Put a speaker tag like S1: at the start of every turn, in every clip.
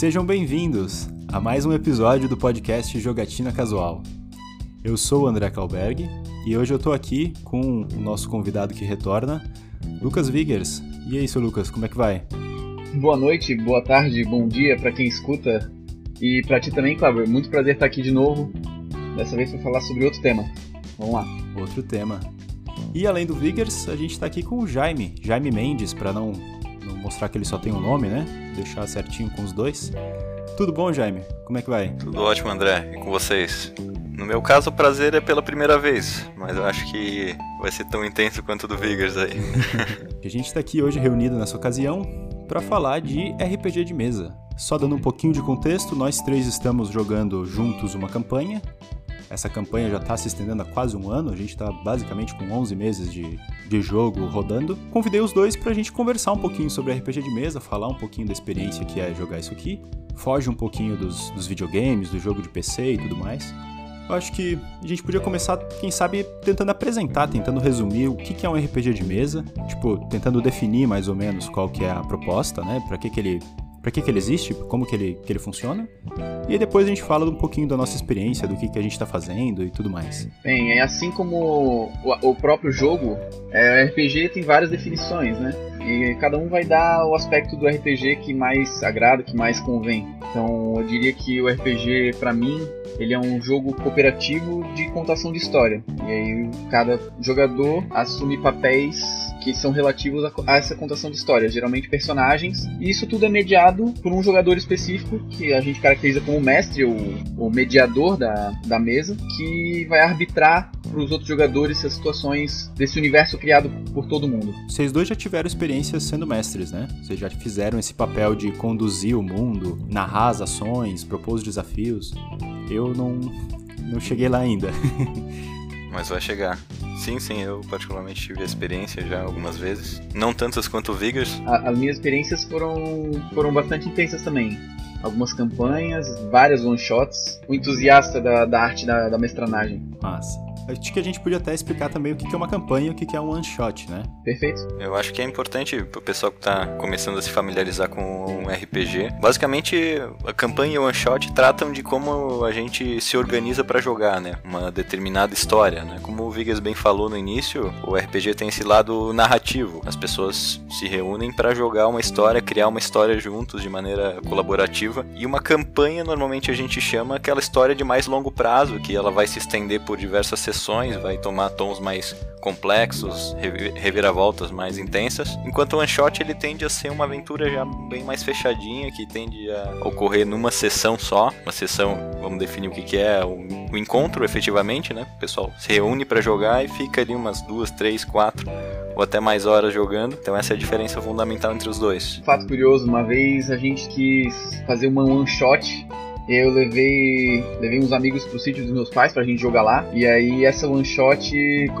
S1: Sejam bem-vindos a mais um episódio do podcast Jogatina Casual. Eu sou o André Kalberg e hoje eu tô aqui com o nosso convidado que retorna, Lucas Vigers. E aí, seu Lucas, como é que vai?
S2: Boa noite, boa tarde, bom dia para quem escuta e para ti também, Cláudio. Muito prazer estar aqui de novo. Dessa vez para falar sobre outro tema. Vamos lá.
S1: Outro tema. E além do Vigers, a gente está aqui com o Jaime, Jaime Mendes, para não, não mostrar que ele só tem um nome, né? Deixar certinho com os dois. Tudo bom, Jaime? Como é que vai?
S3: Tudo ótimo, André. E com vocês? No meu caso, o prazer é pela primeira vez, mas eu acho que vai ser tão intenso quanto o do Vigors aí.
S1: a gente está aqui hoje reunido nessa ocasião para falar de RPG de mesa. Só dando um pouquinho de contexto, nós três estamos jogando juntos uma campanha. Essa campanha já está se estendendo há quase um ano, a gente está basicamente com 11 meses de, de jogo rodando. Convidei os dois para a gente conversar um pouquinho sobre RPG de mesa, falar um pouquinho da experiência que é jogar isso aqui. Foge um pouquinho dos, dos videogames, do jogo de PC e tudo mais. Eu acho que a gente podia começar, quem sabe, tentando apresentar, tentando resumir o que é um RPG de mesa, tipo, tentando definir mais ou menos qual que é a proposta, né? Para que, que ele para que, que ele existe, como que ele, que ele funciona. E aí depois a gente fala um pouquinho da nossa experiência, do que, que a gente está fazendo e tudo mais.
S2: Bem, é assim como o, o próprio jogo, é, o RPG tem várias definições, né? E cada um vai dar o aspecto do RPG que mais agrada, que mais convém. Então eu diria que o RPG, para mim, ele é um jogo cooperativo de contação de história. E aí cada jogador assume papéis que são relativos a, essa contação de história, geralmente personagens. E isso tudo é mediado por um jogador específico, que a gente caracteriza como mestre, ou o mediador da, da mesa, que vai arbitrar para os outros jogadores as situações desse universo criado por todo mundo.
S1: Vocês dois já tiveram experiência sendo mestres, né? Vocês já fizeram esse papel de conduzir o mundo, narrar as ações, propor os desafios. Eu não, não cheguei lá ainda.
S3: Mas vai chegar. Sim, sim, eu particularmente tive a experiência já algumas vezes. Não tantas quanto o Vigors.
S2: as minhas experiências foram, foram bastante intensas também. Algumas campanhas, várias one-shots. O entusiasta da, da arte da, da mestranagem.
S1: Massa. Acho que a gente podia até explicar também o que é uma campanha e o que é um one shot, né?
S2: Perfeito.
S3: Eu acho que é importante pro pessoal que tá começando a se familiarizar com um RPG. Basicamente, a campanha e o one shot tratam de como a gente se organiza para jogar, né? Uma determinada história, né? Como o Vigas bem falou no início, o RPG tem esse lado narrativo. As pessoas se reúnem para jogar uma história, criar uma história juntos de maneira colaborativa. E uma campanha normalmente a gente chama aquela história de mais longo prazo, que ela vai se estender por diversas sessões vai tomar tons mais complexos, reviravoltas mais intensas, enquanto o one shot ele tende a ser uma aventura já bem mais fechadinha, que tende a ocorrer numa sessão só, uma sessão, vamos definir o que, que é, o, o encontro efetivamente, né? O pessoal se reúne para jogar e fica ali umas duas, três, quatro ou até mais horas jogando. Então essa é a diferença fundamental entre os dois.
S2: Fato curioso, uma vez a gente quis fazer uma one shot eu levei, levei uns amigos pro sítio dos meus pais pra gente jogar lá. E aí essa one shot,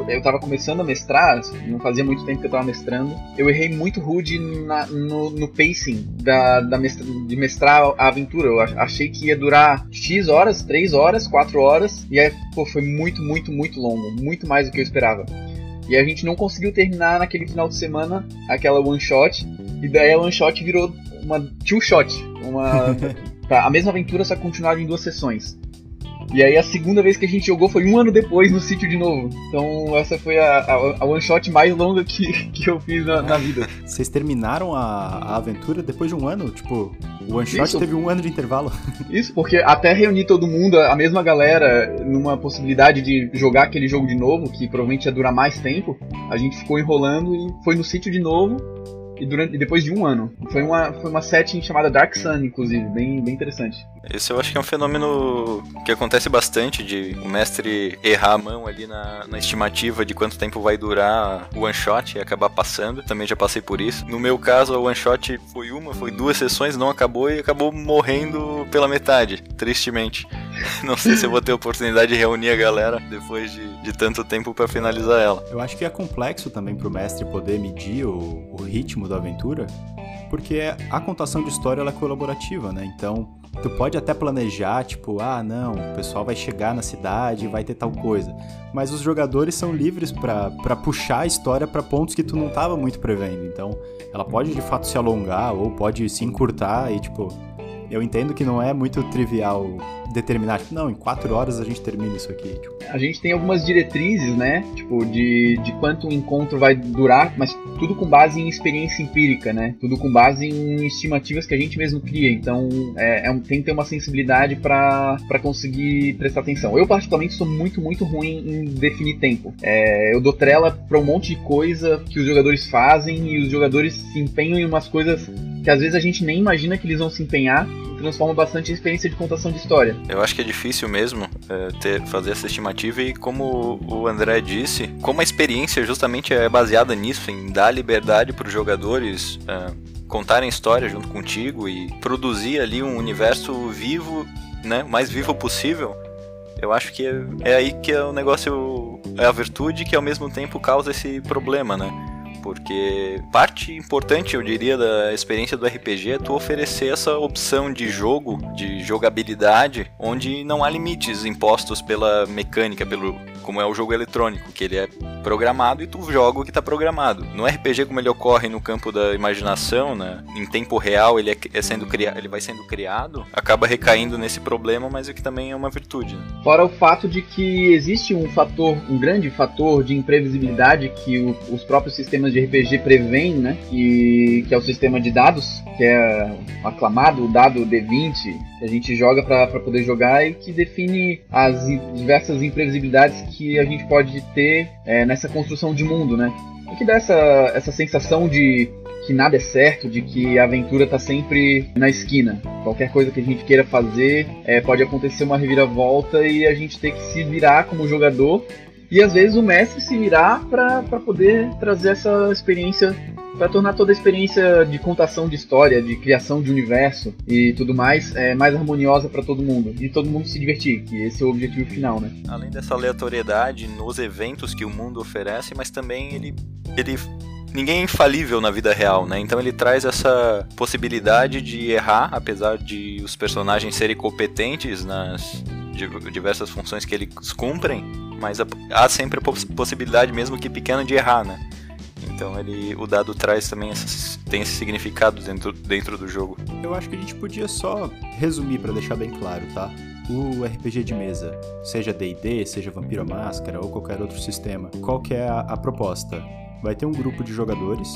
S2: eu tava começando a mestrar, não fazia muito tempo que eu tava mestrando. Eu errei muito rude na, no, no, pacing da, da mestra, de mestrar a aventura. Eu achei que ia durar X horas, 3 horas, 4 horas. E aí, pô, foi muito, muito, muito longo. Muito mais do que eu esperava. E a gente não conseguiu terminar naquele final de semana aquela one shot. E daí a one shot virou uma two shot. Uma Tá, a mesma aventura, só continuada em duas sessões. E aí a segunda vez que a gente jogou foi um ano depois no sítio de novo. Então essa foi a, a, a one shot mais longa que, que eu fiz na, na vida.
S1: Vocês terminaram a, a, aventura depois de um ano? Tipo, o one shot Isso. teve um ano de intervalo?
S2: Isso, porque até reunir todo mundo, a mesma galera, numa possibilidade de jogar aquele jogo de novo, que provavelmente ia durar mais tempo, a gente ficou enrolando e foi no sítio de novo e, durante, e depois de um ano. Foi uma, foi uma setting chamada Dark Sun, inclusive, bem, bem interessante.
S3: Esse eu acho que é um fenômeno que acontece bastante, de o mestre errar a mão ali na, na estimativa de quanto tempo vai durar o one shot e acabar passando. Também já passei por isso. No meu caso, o one shot foi uma, foi duas sessões, não acabou e acabou morrendo pela metade, tristemente. Não sei se eu vou ter oportunidade de reunir a galera depois de, de tanto tempo para finalizar ela.
S1: Eu acho que é complexo também pro mestre poder medir o, o ritmo da aventura, porque a contação de história é colaborativa, né? Então, tu pode até planejar, tipo, ah, não, o pessoal vai chegar na cidade vai ter tal coisa. Mas os jogadores são livres para puxar a história para pontos que tu não tava muito prevendo. Então, ela pode de fato se alongar ou pode se encurtar e, tipo, Eu entendo que não é muito trivial determinar, tipo, não, em quatro horas a gente termina isso aqui. Tipo.
S2: A gente tem algumas diretrizes, né? Tipo, de, de quanto o encontro vai durar, mas tudo com base em experiência empírica, né? Tudo com base em estimativas que a gente mesmo cria. Então, é, é um, tem que ter uma sensibilidade para conseguir prestar atenção. Eu, particularmente, sou muito, muito ruim em definir tempo. É, eu dou trela pra um monte de coisa que os jogadores fazem e os jogadores se empenham em umas coisas que às vezes a gente nem imagina que eles vão se empenhar transforma bastante a experiência de contação de história.
S3: Eu acho que é difícil mesmo é, ter, fazer essa estimativa e como o André disse, como a experiência justamente é baseada nisso, em dar liberdade para os jogadores é, contarem história junto contigo e produzir ali um universo vivo, né, o mais vivo possível. Eu acho que é, é aí que é o negócio, é a virtude que ao mesmo tempo causa esse problema, né? Porque parte importante, eu diria, da experiência do RPG é tu oferecer essa opção de jogo, de jogabilidade, onde não há limites impostos pela mecânica, pelo como é o jogo eletrônico, que ele é programado e tu joga o que está programado. No RPG, como ele ocorre no campo da imaginação, né, em tempo real ele, é, é sendo ele vai sendo criado, acaba recaindo nesse problema, mas o que também é uma virtude. Né?
S2: Fora o fato de que existe um fator, um grande fator de imprevisibilidade que o, os próprios sistemas de RPG prevêem, né, que, que é o sistema de dados, que é aclamado, o dado D20, que a gente joga para poder jogar e que define as diversas imprevisibilidades que a gente pode ter é, nessa construção de mundo, né? Que dá essa, essa sensação de que nada é certo, de que a aventura está sempre na esquina. Qualquer coisa que a gente queira fazer, é, pode acontecer uma reviravolta e a gente ter que se virar como jogador e às vezes o mestre se virar para poder trazer essa experiência para tornar toda a experiência de contação de história, de criação de universo e tudo mais é, mais harmoniosa para todo mundo e todo mundo se divertir, que esse é o objetivo final, né?
S3: Além dessa aleatoriedade nos eventos que o mundo oferece, mas também ele ele ninguém é infalível na vida real, né? Então ele traz essa possibilidade de errar, apesar de os personagens serem competentes nas diversas funções que eles cumprem, mas há sempre a possibilidade, mesmo que pequena, de errar, né? Então ele, o dado traz também esse, tem esse significado dentro, dentro do jogo.
S1: Eu acho que a gente podia só resumir para deixar bem claro, tá? O RPG de mesa, seja D&D, seja Vampiro Máscara ou qualquer outro sistema, qual que é a, a proposta? Vai ter um grupo de jogadores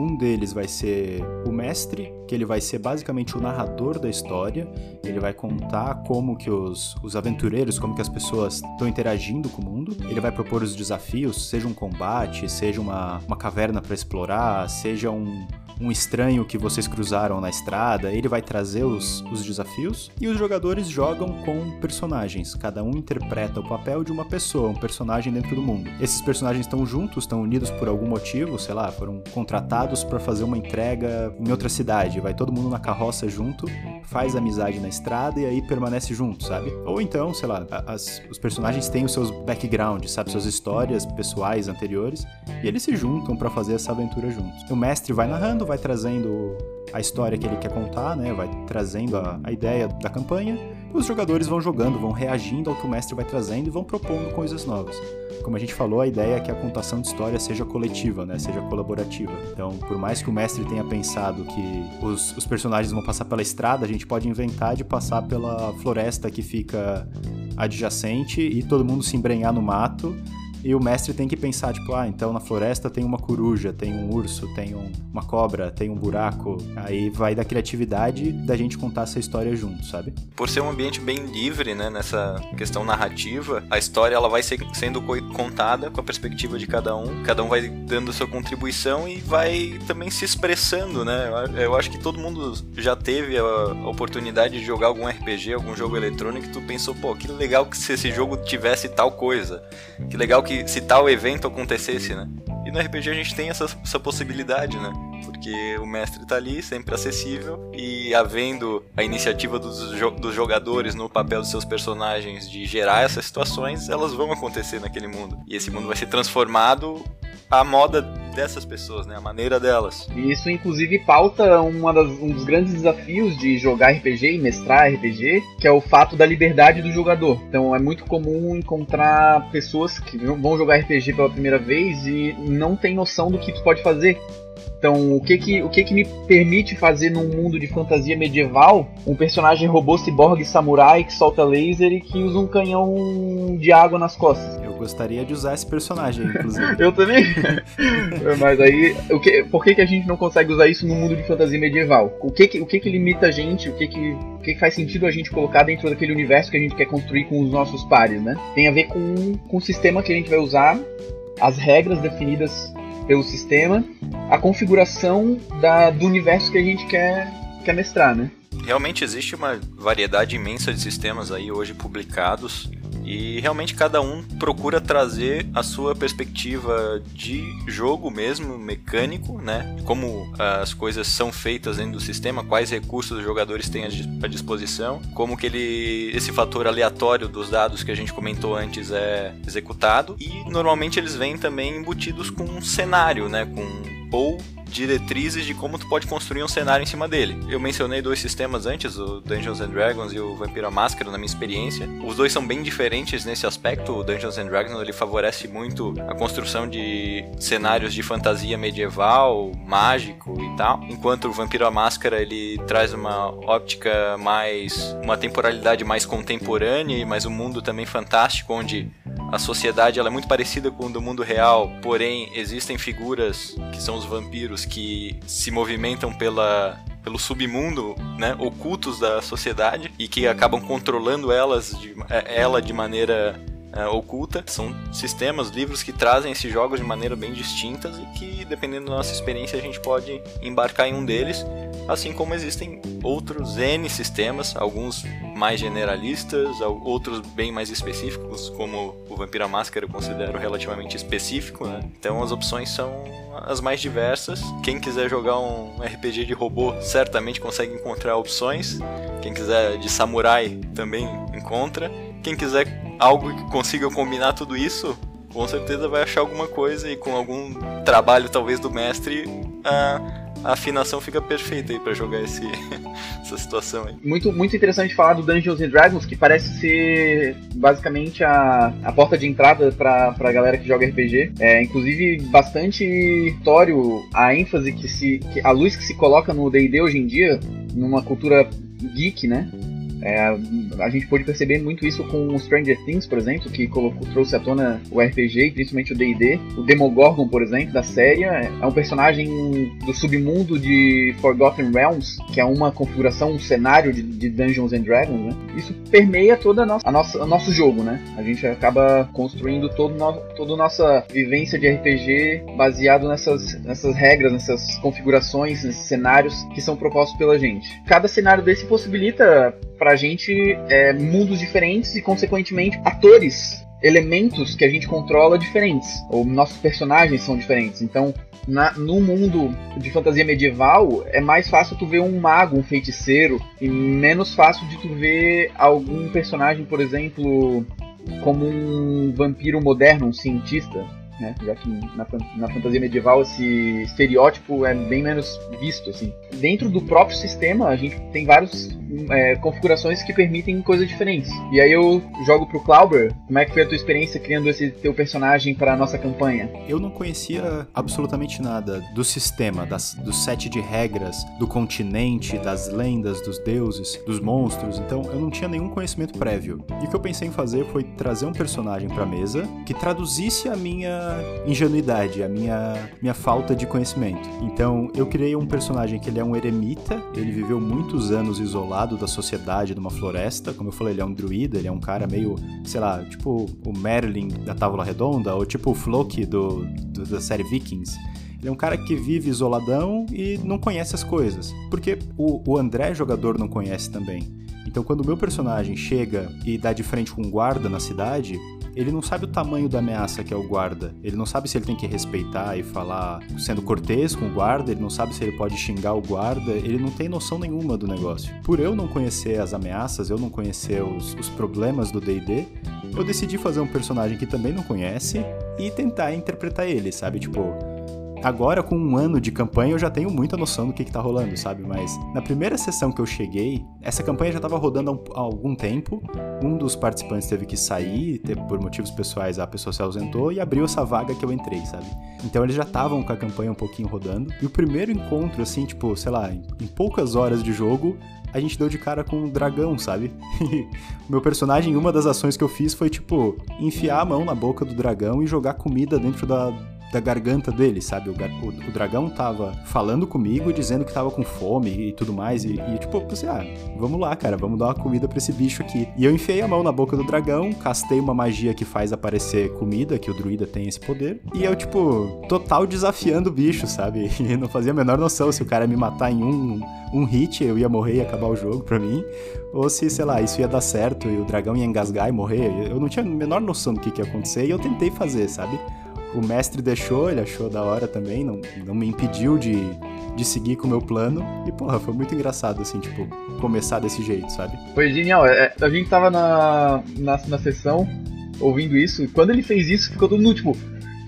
S1: um deles vai ser o mestre, que ele vai ser basicamente o narrador da história. Ele vai contar como que os, os aventureiros, como que as pessoas estão interagindo com o mundo. Ele vai propor os desafios, seja um combate, seja uma, uma caverna para explorar, seja um, um estranho que vocês cruzaram na estrada, ele vai trazer os, os desafios e os jogadores jogam com personagens. Cada um interpreta o papel de uma pessoa, um personagem dentro do mundo. Esses personagens estão juntos, estão unidos por algum motivo, sei lá, foram contratados para fazer uma entrega em outra cidade. Vai todo mundo na carroça junto, faz amizade na estrada e aí permanece junto, sabe? Ou então, sei lá, as, os personagens têm os seus backgrounds, sabe, suas histórias pessoais anteriores e eles se juntam para fazer essa aventura juntos. O mestre vai narrando, vai trazendo a história que ele quer contar, né? Vai trazendo a, a ideia da campanha. Os jogadores vão jogando, vão reagindo ao que o mestre vai trazendo e vão propondo coisas novas. Como a gente falou, a ideia é que a contação de história seja coletiva, né? Seja colaborativa. Então, por mais que o mestre tenha pensado que os, os personagens vão passar pela estrada, a gente pode inventar de passar pela floresta que fica adjacente e todo mundo se embrenhar no mato e o mestre tem que pensar, tipo, ah, então na floresta tem uma coruja, tem um urso, tem um, uma cobra, tem um buraco. Aí vai da criatividade da gente contar essa história junto, sabe?
S3: Por ser um ambiente bem livre, né, nessa questão narrativa, a história ela vai ser, sendo contada com a perspectiva de cada um. Cada um vai dando sua contribuição e vai também se expressando, né? Eu acho que todo mundo já teve a oportunidade de jogar algum RPG, algum jogo eletrônico e tu pensou, pô, que legal que se esse jogo tivesse tal coisa. Que legal que que se tal evento acontecesse, né? E no RPG a gente tem essa, essa possibilidade, né? Porque o mestre tá ali, sempre acessível, e havendo a iniciativa dos, jo dos jogadores no papel dos seus personagens de gerar essas situações, elas vão acontecer naquele mundo. E esse mundo vai ser transformado à moda dessas pessoas, né? A maneira delas.
S2: E isso, inclusive, pauta uma das, um dos grandes desafios de jogar RPG e mestrar RPG, que é o fato da liberdade do jogador. Então, é muito comum encontrar pessoas que vão jogar RPG pela primeira vez e não tem noção do que tu pode fazer. Então, o que que, o que que me permite fazer num mundo de fantasia medieval um personagem robô ciborgue samurai que solta laser e que usa um canhão de água nas costas?
S1: Gostaria de usar esse personagem, inclusive.
S2: Eu também. Mas aí, o que, por que, que a gente não consegue usar isso no mundo de fantasia medieval? O que que, o que, que limita a gente? O que que, o que, que faz sentido a gente colocar dentro daquele universo que a gente quer construir com os nossos pares, né? Tem a ver com, com o sistema que a gente vai usar, as regras definidas pelo sistema, a configuração da, do universo que a gente quer, quer mestrar, né?
S3: Realmente existe uma variedade imensa de sistemas aí hoje publicados e realmente cada um procura trazer a sua perspectiva de jogo mesmo, mecânico, né? Como as coisas são feitas dentro do sistema, quais recursos os jogadores têm à disposição, como que ele esse fator aleatório dos dados que a gente comentou antes é executado e normalmente eles vêm também embutidos com um cenário, né? Com ou diretrizes de como tu pode construir um cenário em cima dele. Eu mencionei dois sistemas antes, o Dungeons and Dragons e o Vampira Máscara, na minha experiência. Os dois são bem diferentes nesse aspecto. O Dungeons and Dragons ele favorece muito a construção de cenários de fantasia medieval, mágico e tal, enquanto o Vampira Máscara ele traz uma óptica mais uma temporalidade mais contemporânea, mas um mundo também fantástico onde a sociedade ela é muito parecida com o do mundo real, porém existem figuras que são os vampiros que se movimentam pela pelo submundo, né, ocultos da sociedade e que acabam controlando elas de, é, ela de maneira uh, oculta. São sistemas, livros que trazem esses jogos de maneira bem distintas e que, dependendo da nossa experiência, a gente pode embarcar em um deles. Assim como existem outros N sistemas, alguns mais generalistas, outros bem mais específicos, como o Vampira Máscara eu considero relativamente específico, né? Então as opções são as mais diversas. Quem quiser jogar um RPG de robô certamente consegue encontrar opções. Quem quiser de samurai também encontra. Quem quiser algo que consiga combinar tudo isso, com certeza vai achar alguma coisa e com algum trabalho talvez do mestre a, a afinação fica perfeita aí para jogar esse, essa situação aí.
S2: Muito, muito interessante falar do Dungeons and Dragons, que parece ser basicamente a, a porta de entrada para a galera que joga RPG. É, inclusive, bastante notório a ênfase que se. Que a luz que se coloca no DD hoje em dia, numa cultura geek, né? É, a gente pôde perceber muito isso com Stranger Things, por exemplo, que colocou, trouxe à tona o RPG principalmente o D&D. O Demogorgon, por exemplo, da série, é um personagem do submundo de Forgotten Realms, que é uma configuração, um cenário de, de Dungeons and Dragons, né? Isso permeia toda a nossa, a nossa, o nosso jogo, né? A gente acaba construindo todo no, toda a nossa vivência de RPG baseado nessas, nessas regras, nessas configurações, nesses cenários que são propostos pela gente. Cada cenário desse possibilita pra gente é, mundos diferentes e, consequentemente, atores, elementos que a gente controla diferentes. Ou nossos personagens são diferentes. Então, na, no mundo de fantasia medieval, é mais fácil tu ver um mago, um feiticeiro, e menos fácil de tu ver algum personagem, por exemplo, como um vampiro moderno, um cientista né? Já que na, na fantasia medieval esse estereótipo é bem menos visto, assim. Dentro do próprio sistema, a gente tem várias é, configurações que permitem coisas diferentes. E aí eu jogo pro Clauber, como é que foi a tua experiência criando esse teu personagem para a nossa campanha?
S1: Eu não conhecia absolutamente nada do sistema, das, do set de regras, do continente, das lendas, dos deuses, dos monstros, então eu não tinha nenhum conhecimento prévio. E o que eu pensei em fazer foi trazer um personagem pra mesa que traduzisse a minha ingenuidade, a minha, minha falta de conhecimento. Então, eu criei um personagem que ele é um eremita, ele viveu muitos anos isolado da sociedade numa floresta. Como eu falei, ele é um druida, ele é um cara meio, sei lá, tipo o Merlin da Távola Redonda, ou tipo o Floki do, do da série Vikings. Ele é um cara que vive isoladão e não conhece as coisas. Porque o, o André, jogador, não conhece também. Então, quando o meu personagem chega e dá de frente com um guarda na cidade, ele não sabe o tamanho da ameaça que é o guarda. Ele não sabe se ele tem que respeitar e falar sendo cortês com o guarda, ele não sabe se ele pode xingar o guarda, ele não tem noção nenhuma do negócio. Por eu não conhecer as ameaças, eu não conhecer os, os problemas do DD, eu decidi fazer um personagem que também não conhece e tentar interpretar ele, sabe? Tipo, agora com um ano de campanha eu já tenho muita noção do que, que tá rolando, sabe? Mas na primeira sessão que eu cheguei, essa campanha já tava rodando há, um, há algum tempo. Um dos participantes teve que sair, por motivos pessoais a pessoa se ausentou e abriu essa vaga que eu entrei, sabe? Então eles já estavam com a campanha um pouquinho rodando. E o primeiro encontro, assim, tipo, sei lá, em, em poucas horas de jogo, a gente deu de cara com um dragão, sabe? meu personagem, uma das ações que eu fiz foi, tipo, enfiar a mão na boca do dragão e jogar comida dentro da, da garganta dele, sabe? O, o, o, dragão tava falando comigo, dizendo que tava com fome e tudo mais. E, e tipo, pensei, ah, vamos lá, cara, vamos dar uma comida pra esse bicho aqui. E eu enfiei a mão na boca do dragão, castei uma magia que faz aparecer comida, que o druida tem esse poder. E eu, tipo, total desafiando o bicho, sabe? E não fazia a menor noção se o cara me matar em um, um hit, eu ia morrer e acabar o jogo pra mim. Ou se, sei lá, isso ia dar certo e o dragão ia engasgar e morrer. Eu não tinha a menor noção do que, que ia acontecer e eu tentei fazer, sabe? O mestre deixou, ele achou da hora também, não, não me impediu de, de seguir com o meu plano. E, porra, foi muito engraçado, assim, tipo, começar desse jeito, sabe?
S2: Foi genial. É, a gente tava na, na, na sessão ouvindo isso, e quando ele fez isso, ficou todo mundo, tipo,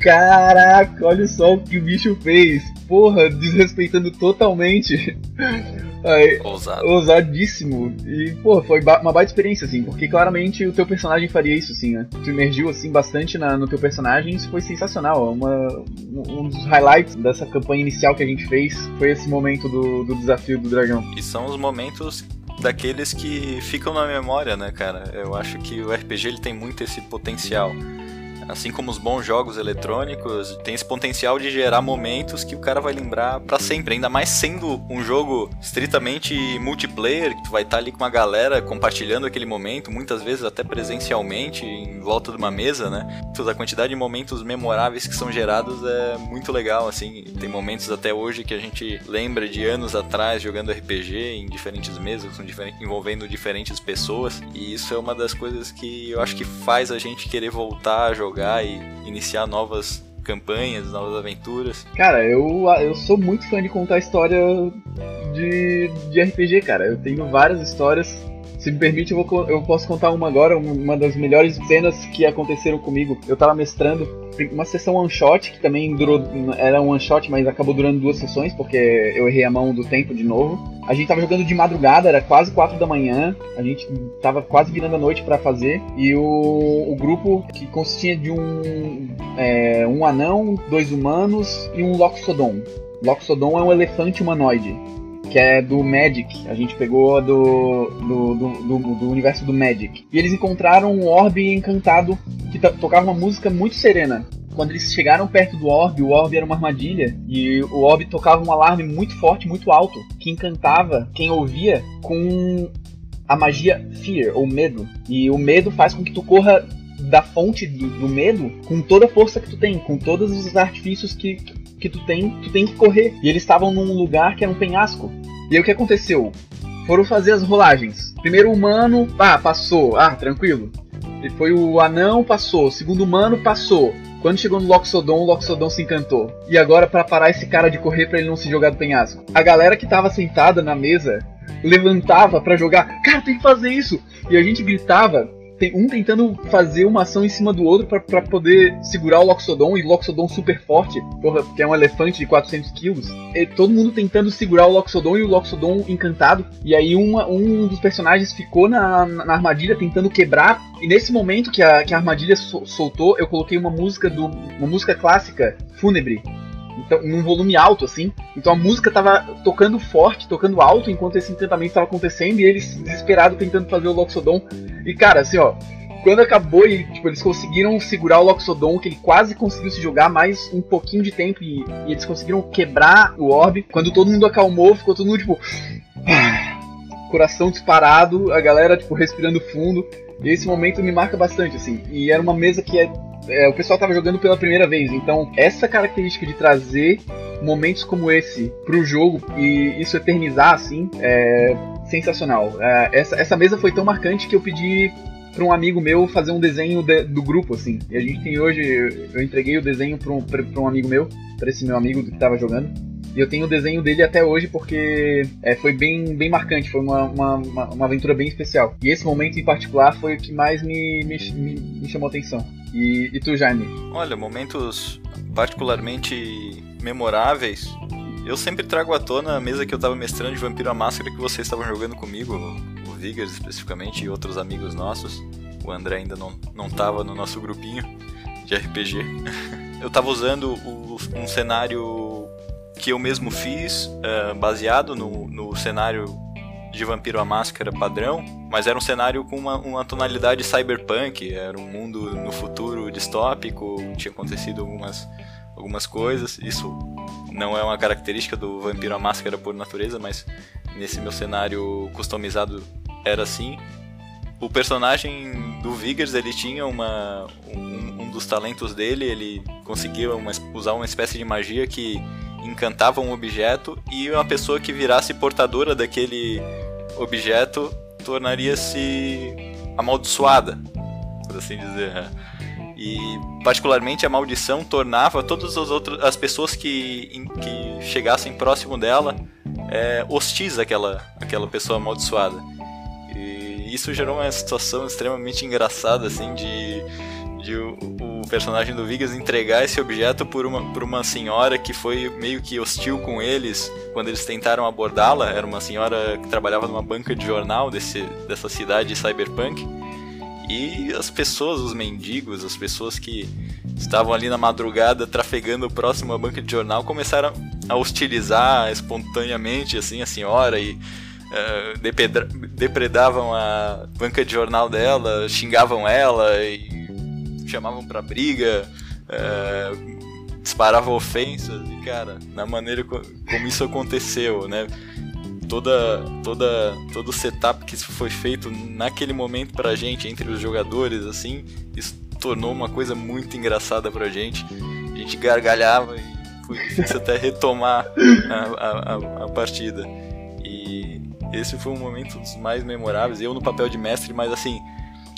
S2: caraca, olha só o que o bicho fez. Porra, desrespeitando totalmente Aí, Ousado. Ousadíssimo. E, pô, foi uma baita experiência, assim, porque claramente o teu personagem faria isso, assim, né? Tu emergiu, assim, bastante na, no teu personagem isso foi sensacional. É uma, um dos highlights dessa campanha inicial que a gente fez foi esse momento do, do desafio do dragão.
S3: E são os momentos daqueles que ficam na memória, né, cara? Eu acho que o RPG ele tem muito esse potencial assim como os bons jogos eletrônicos, tem esse potencial de gerar momentos que o cara vai lembrar para sempre, ainda mais sendo um jogo estritamente multiplayer, que tu vai estar tá ali com uma galera compartilhando aquele momento, muitas vezes até presencialmente, em volta de uma mesa, né? A quantidade de momentos memoráveis que são gerados é muito legal, assim. Tem momentos até hoje que a gente lembra de anos atrás jogando RPG em diferentes mesas, envolvendo diferentes pessoas, e isso é uma das coisas que eu acho que faz a gente querer voltar a jogar jogar e iniciar novas campanhas, novas aventuras.
S2: Cara, eu, eu sou muito fã de contar história de, de RPG, cara. Eu tenho várias histórias se me permite, eu, vou, eu posso contar uma agora, uma das melhores cenas que aconteceram comigo. Eu tava mestrando uma sessão one shot, que também durou. Era um one shot, mas acabou durando duas sessões, porque eu errei a mão do tempo de novo. A gente tava jogando de madrugada, era quase quatro da manhã. A gente tava quase virando a noite para fazer. E o, o grupo, que consistia de um, é, um anão, dois humanos e um Loxodon. Loxodon é um elefante humanoide que é do Magic. A gente pegou do, do, do, do, universo do Magic. E eles encontraram um orbe encantado que tocava uma música muito serena. Quando eles chegaram perto do orbe, o orbe era uma armadilha e o orbe tocava um alarme muito forte, muito alto, que encantava quem ouvia com a magia Fear, ou medo. E o medo faz com que tu corra da fonte do, do medo com toda a força que tu tem, com todos os artifícios que, que tu tem, tu tem que correr. E eles estavam num lugar que era um penhasco. E aí o que aconteceu? Foram fazer as rolagens. Primeiro humano, ah, passou, ah, tranquilo. E foi o anão, passou. Segundo humano, passou. Quando chegou no Loxodon, o Loxodon se encantou. E agora para parar esse cara de correr para ele não se jogar do penhasco. A galera que tava sentada na mesa levantava para jogar. Cara, tem que fazer isso. E a gente gritava um tentando fazer uma ação em cima do outro para poder segurar o Loxodon, e o Loxodon super forte, porra, que é um elefante de 400 quilos. E todo mundo tentando segurar o Loxodon e o Loxodon encantado. E aí uma, um dos personagens ficou na, na armadilha tentando quebrar. E nesse momento que a, que a armadilha soltou, eu coloquei uma música do uma música clássica fúnebre então, num volume alto, assim. Então a música tava tocando forte, tocando alto, enquanto esse encantamento estava acontecendo, e eles desesperados tentando fazer o Loxodon. E cara, assim, ó, quando acabou e tipo, eles conseguiram segurar o Loxodon, que ele quase conseguiu se jogar mais um pouquinho de tempo, e, e eles conseguiram quebrar o orbe. Quando todo mundo acalmou, ficou todo mundo tipo. coração disparado, a galera tipo respirando fundo. E esse momento me marca bastante, assim. E era uma mesa que é é, o pessoal estava jogando pela primeira vez. Então, essa característica de trazer momentos como esse pro jogo e isso eternizar, assim, é sensacional. É, essa, essa mesa foi tão marcante que eu pedi para um amigo meu fazer um desenho de, do grupo, assim. E a gente tem hoje, eu entreguei o desenho para um, um amigo meu, para esse meu amigo que estava jogando. E eu tenho o desenho dele até hoje porque é, foi bem, bem marcante, foi uma, uma, uma, aventura bem especial. E esse momento em particular foi o que mais me, me, me chamou atenção. E, e tu, Jaime?
S3: Olha, momentos particularmente memoráveis, eu sempre trago à tona a mesa que eu tava mestrando de Vampiro à Máscara que vocês estavam jogando comigo, o Viggers especificamente e outros amigos nossos. O André ainda não, não tava no nosso grupinho de RPG. eu tava usando o, um cenário que eu mesmo fiz, uh, baseado no, no cenário de Vampiro à Máscara padrão, mas era um cenário com uma, uma, tonalidade cyberpunk, era um mundo no futuro distópico, tinha acontecido algumas, algumas coisas. Isso não é uma característica do Vampiro à Máscara por natureza, mas nesse meu cenário customizado era assim. O personagem do Viggers, ele tinha uma, um, um dos talentos dele, ele conseguia uma, usar uma espécie de magia que encantava um objeto e uma pessoa que virasse portadora daquele objeto tornaria-se amaldiçoada, por assim dizer. E particularmente a maldição tornava todas as outras as pessoas que, que chegassem próximo dela é, hostis àquela, àquela pessoa amaldiçoada. E isso gerou uma situação extremamente engraçada, assim, de, de o, o personagem do Vigas entregar esse objeto por uma, por uma senhora que foi meio que hostil com eles quando eles tentaram abordá-la. Era uma senhora que trabalhava numa banca de jornal desse, dessa cidade cyberpunk e as pessoas, os mendigos, as pessoas que estavam ali na madrugada trafegando próximo à banca de jornal começaram a hostilizar espontaneamente assim a senhora e uh, depredavam a banca de jornal dela, xingavam ela e chamavam para briga, uh, disparavam ofensas e cara, na maneira como isso aconteceu, né? Toda, toda, todo o setup que foi feito naquele momento pra gente, entre os jogadores, assim, isso tornou uma coisa muito engraçada pra gente. A gente gargalhava e foi difícil até retomar a, a, a, partida. E esse foi um momento dos mais memoráveis. Eu no papel de mestre, mas assim,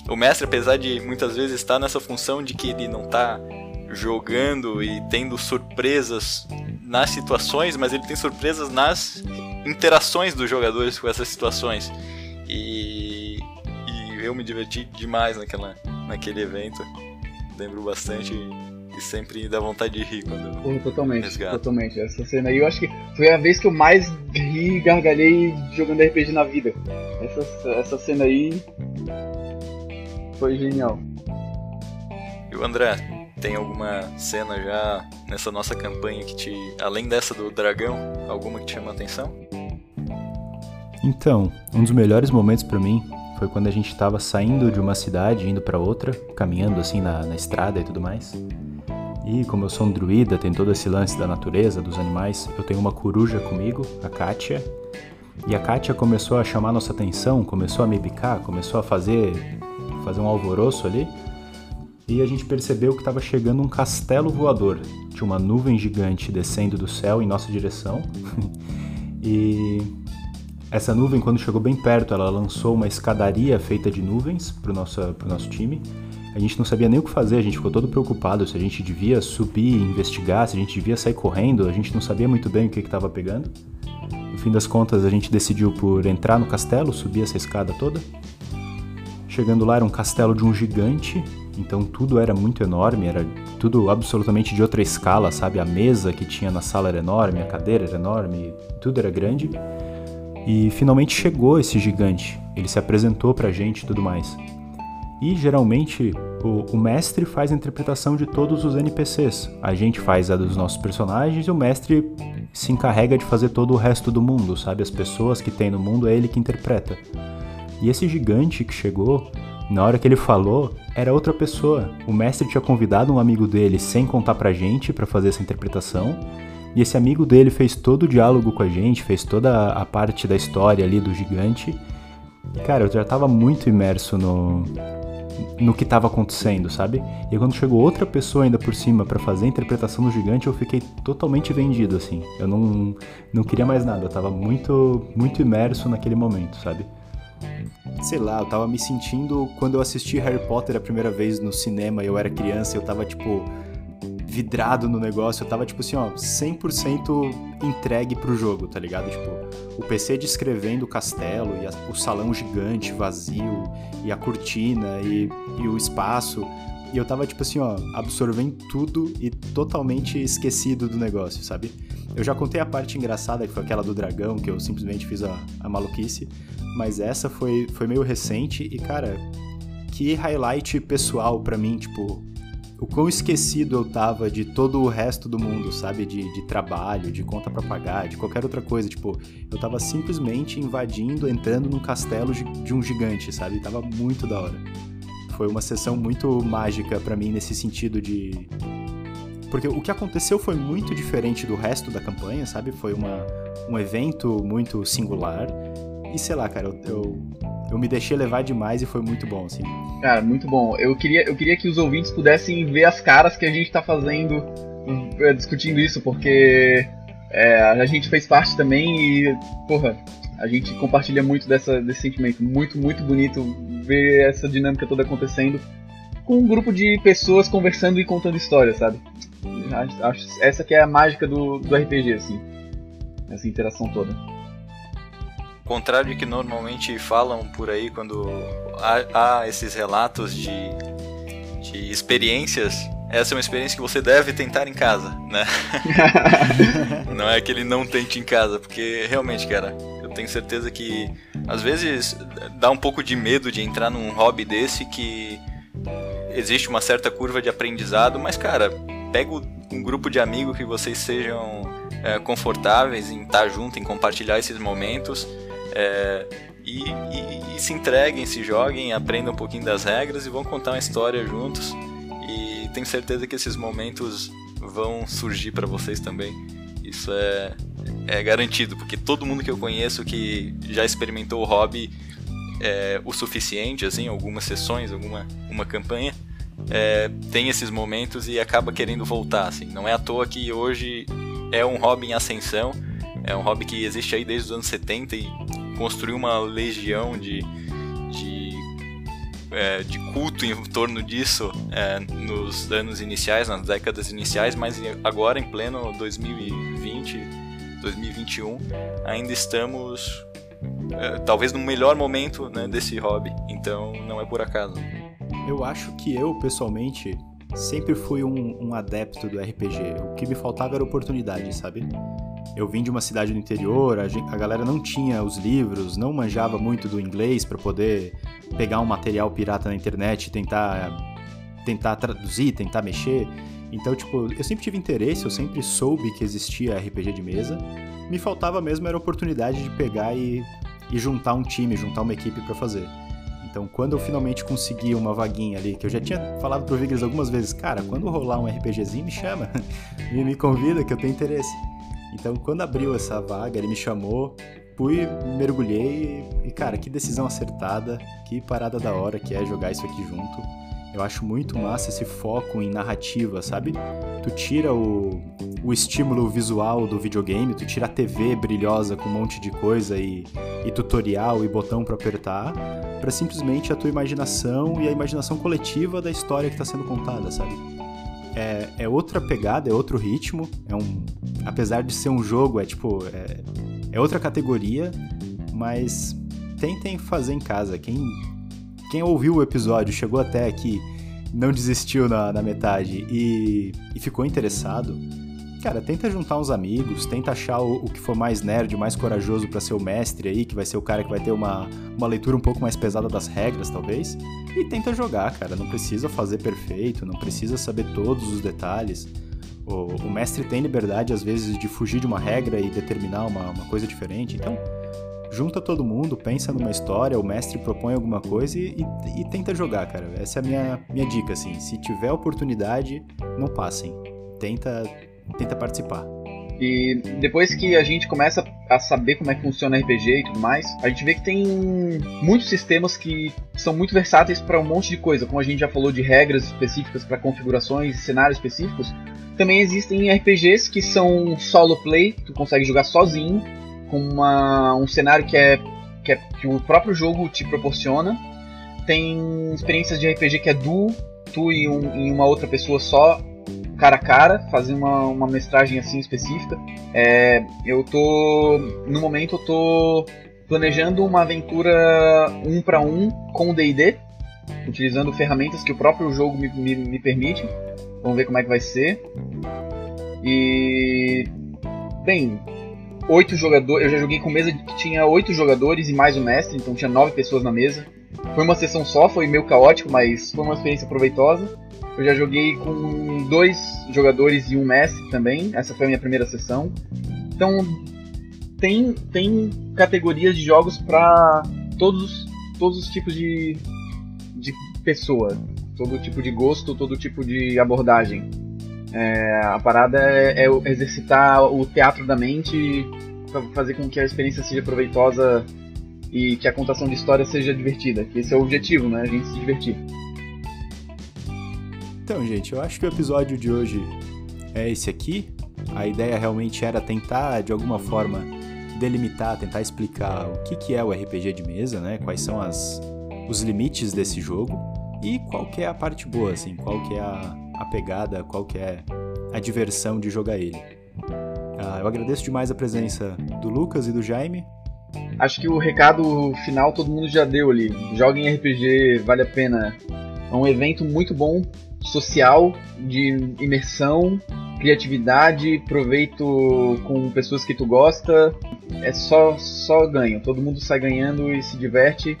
S3: o mestre, apesar de muitas vezes estar nessa função de que ele não tá jogando e tendo surpresas nas situações, mas ele tem surpresas nas interações dos jogadores com essas situações. E, e eu me diverti demais naquela, naquele evento. Lembro bastante e sempre dá vontade de rir quando
S2: Pô, totalmente, resgato. totalmente. Essa cena aí eu acho que foi a vez que eu mais ri e gargalhei jogando RPG na vida. Essa, essa cena aí foi genial.
S3: E o André, tem alguma cena já nessa nossa campanha que te, além dessa do dragão, alguma que te chama a atenção?
S1: Então, um dos melhores momentos para mim foi quando a gente estava saindo de uma cidade indo para outra, caminhando assim na, na estrada e tudo mais. E como eu sou um druida, tem todo esse lance da natureza, dos animais, eu tenho uma coruja comigo, a Kátia. E a Kátia começou a chamar nossa atenção, começou a me bicar, começou a fazer fazer um alvoroço ali e a gente percebeu que estava chegando um castelo voador. Tinha uma nuvem gigante descendo do céu em nossa direção. e essa nuvem, quando chegou bem perto, ela lançou uma escadaria feita de nuvens para o nosso, nosso time. A gente não sabia nem o que fazer, a gente ficou todo preocupado se a gente devia subir investigar, se a gente devia sair correndo, a gente não sabia muito bem o que estava pegando. No fim das contas, a gente decidiu por entrar no castelo, subir essa escada toda. Chegando lá, era um castelo de um gigante então tudo era muito enorme, era tudo absolutamente de outra escala, sabe? A mesa que tinha na sala era enorme, a cadeira era enorme, tudo era grande. E finalmente chegou esse gigante. Ele se apresentou pra gente e tudo mais. E geralmente o, o, mestre faz a interpretação de todos os NPCs. A gente faz a dos nossos personagens e o mestre se encarrega de fazer todo o resto do mundo, sabe? As pessoas que tem no mundo é ele que interpreta. E esse gigante que chegou, na hora que ele falou, era outra pessoa. O mestre tinha convidado um amigo dele sem contar pra gente para fazer essa interpretação. E esse amigo dele fez todo o diálogo com a gente, fez toda a parte da história ali do gigante. Cara, eu já tava muito imerso no, no que tava acontecendo, sabe? E quando chegou outra pessoa ainda por cima para fazer a interpretação do gigante, eu fiquei totalmente vendido, assim. Eu não, não queria mais nada, eu tava muito, muito imerso naquele momento, sabe? sei lá, eu tava me sentindo quando eu assisti Harry Potter a primeira vez no cinema eu era criança, eu tava tipo vidrado no negócio, eu tava tipo assim, ó, 100% entregue pro jogo, tá ligado? Tipo, o PC descrevendo o castelo e a, o salão gigante vazio e a cortina e, e o espaço e eu tava, tipo assim, ó, absorvendo tudo e totalmente esquecido do negócio, sabe? Eu já contei a parte engraçada, que foi aquela do dragão, que eu simplesmente fiz a, a maluquice, mas essa foi, foi meio recente e, cara, que highlight pessoal para mim, tipo, o quão esquecido eu tava de todo o resto do mundo, sabe? De, de trabalho, de conta para pagar, de qualquer outra coisa. Tipo, eu tava simplesmente invadindo, entrando num castelo de um gigante, sabe? Tava muito da hora. Foi uma sessão muito mágica para mim nesse sentido de. Porque o que aconteceu foi muito diferente do resto da campanha, sabe? Foi uma, um evento muito singular. E sei lá, cara, eu, eu, eu me deixei levar demais e foi muito bom, assim.
S2: Cara, muito bom. Eu queria, eu queria que os ouvintes pudessem ver as caras que a gente tá fazendo eh, discutindo isso, porque é, a gente fez parte também e, porra, a gente compartilha muito dessa, desse sentimento. Muito, muito bonito ver essa dinâmica toda acontecendo com um grupo de pessoas conversando e contando histórias, sabe? Acho, essa que é a mágica do, do RPG, assim. Essa interação toda
S3: contrário de que normalmente falam por aí quando há, há esses relatos de, de experiências, essa é uma experiência que você deve tentar em casa, né? não é que ele não tente em casa, porque realmente, cara, eu tenho certeza que às vezes dá um pouco de medo de entrar num hobby desse que existe uma certa curva de aprendizado, mas cara, pega um grupo de amigos que vocês sejam é, confortáveis em estar junto, em compartilhar esses momentos é, e, e, e, se entreguem, se joguem, aprendam um pouquinho das regras e vão contar uma história juntos. E tenho certeza que esses momentos vão surgir para vocês também. Isso é, é garantido, porque todo mundo que eu conheço que já experimentou o hobby é, o suficiente, assim, algumas sessões, alguma uma campanha, é, tem esses momentos e acaba querendo voltar. Assim. Não é à toa que hoje é um hobby em ascensão, é um hobby que existe aí desde os anos 70 e construiu uma legião de, de, é, de culto em torno disso é, nos anos iniciais, nas décadas iniciais, mas agora em pleno 2020, 2021, ainda estamos é, talvez no melhor momento né, desse hobby, então não é por acaso.
S1: Eu acho que eu, pessoalmente, sempre fui um, um adepto do RPG. O que me faltava era oportunidade, sabe? Eu vim de uma cidade do interior, a, gente, a galera não tinha os livros, não manjava muito do inglês para poder pegar um material pirata na internet e tentar, tentar traduzir, tentar mexer. Então, tipo, eu sempre tive interesse, eu sempre soube que existia RPG de mesa. Me faltava mesmo era a oportunidade de pegar e, e juntar um time, juntar uma equipe para fazer. Então, quando eu finalmente consegui uma vaguinha ali, que eu já tinha falado pro Vigres algumas vezes, cara, quando rolar um RPGzinho, me chama, me, me convida que eu tenho interesse. Então, quando abriu essa vaga, ele me chamou, fui, mergulhei e, cara, que decisão acertada, que parada da hora que é jogar isso aqui junto. Eu acho muito massa esse foco em narrativa, sabe? Tu tira o, o estímulo visual do videogame, tu tira a TV brilhosa com um monte de coisa e, e tutorial e botão para apertar, para simplesmente a tua imaginação e a imaginação coletiva da história que está sendo contada, sabe? É, é outra pegada, é outro ritmo. É um, apesar de ser um jogo, é tipo é, é outra categoria, mas tentem fazer em casa. Quem quem ouviu o episódio, chegou até aqui, não desistiu na, na metade e, e ficou interessado, cara, tenta juntar uns amigos, tenta achar o, o que for mais nerd, mais corajoso para ser o mestre aí, que vai ser o cara que vai ter uma, uma leitura um pouco mais pesada das regras, talvez, e tenta jogar, cara. Não precisa fazer perfeito, não precisa saber todos os detalhes. O, o mestre tem liberdade, às vezes, de fugir de uma regra e determinar uma, uma coisa diferente, então junta todo mundo, pensa numa história, o mestre propõe alguma coisa e, e, e, tenta jogar, cara. Essa é a minha, minha dica, assim. Se tiver oportunidade, não passem. Tenta tenta participar.
S2: E depois que a gente começa a saber como é que funciona RPG e tudo mais, a gente vê que tem muitos sistemas que são muito versáteis para um monte de coisa. Como a gente já falou de regras específicas para configurações e cenários específicos, também existem RPGs que são solo play, tu consegue jogar sozinho, com uma, um cenário que é, que é que o próprio jogo te proporciona. Tem experiências de RPG que é duo, tu e, um, e uma outra pessoa só cara a cara, fazer uma, uma mestragem assim específica. É, eu tô. No momento eu tô planejando uma aventura um para um com DD. utilizando ferramentas que o próprio jogo me, me, me permite. Vamos ver como é que vai ser. E. Bem, oito jogadores. Eu já joguei com mesa que tinha oito jogadores e mais o mestre, então tinha nove pessoas na mesa. Foi uma sessão só, foi meio caótico, mas foi uma experiência proveitosa. Eu já joguei com dois jogadores e um mestre também. Essa foi a minha primeira sessão. Então tem, tem categorias de jogos para todos, todos os tipos de, de pessoa, todo tipo de gosto, todo tipo de abordagem. É, a parada é, é, exercitar o teatro da mente para fazer com que a experiência seja proveitosa e que a contação de história seja divertida. Que esse é o objetivo, né? A gente se divertir.
S1: Então, gente, eu acho que o episódio de hoje é esse aqui. A ideia realmente era tentar, de alguma forma, delimitar, tentar explicar o que, que é o RPG de mesa, né? Quais são as, os limites desse jogo e qual que é a parte boa, assim, qual que é a, a pegada, qual que é a diversão de jogar ele. Uh, eu agradeço demais a presença do Lucas e do Jaime.
S2: Acho que o recado final todo mundo já deu ali. Joguem RPG, vale a pena. É um evento muito bom, social, de imersão, criatividade, proveito com pessoas que tu gosta. É só, só ganho. Todo mundo sai ganhando e se diverte.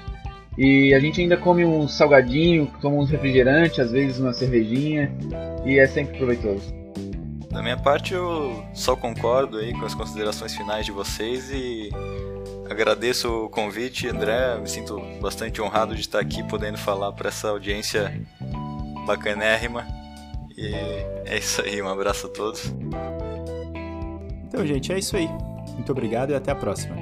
S2: E a gente ainda come um salgadinho, toma uns refrigerantes, às vezes uma cervejinha, e é sempre proveitoso.
S3: Da minha parte, eu só concordo aí com as considerações finais de vocês e agradeço o convite, André. Me sinto bastante honrado de estar aqui podendo falar para essa audiência bacanérrima. E é isso aí, um abraço a todos.
S1: Então, gente, é isso aí. Muito obrigado e até a próxima.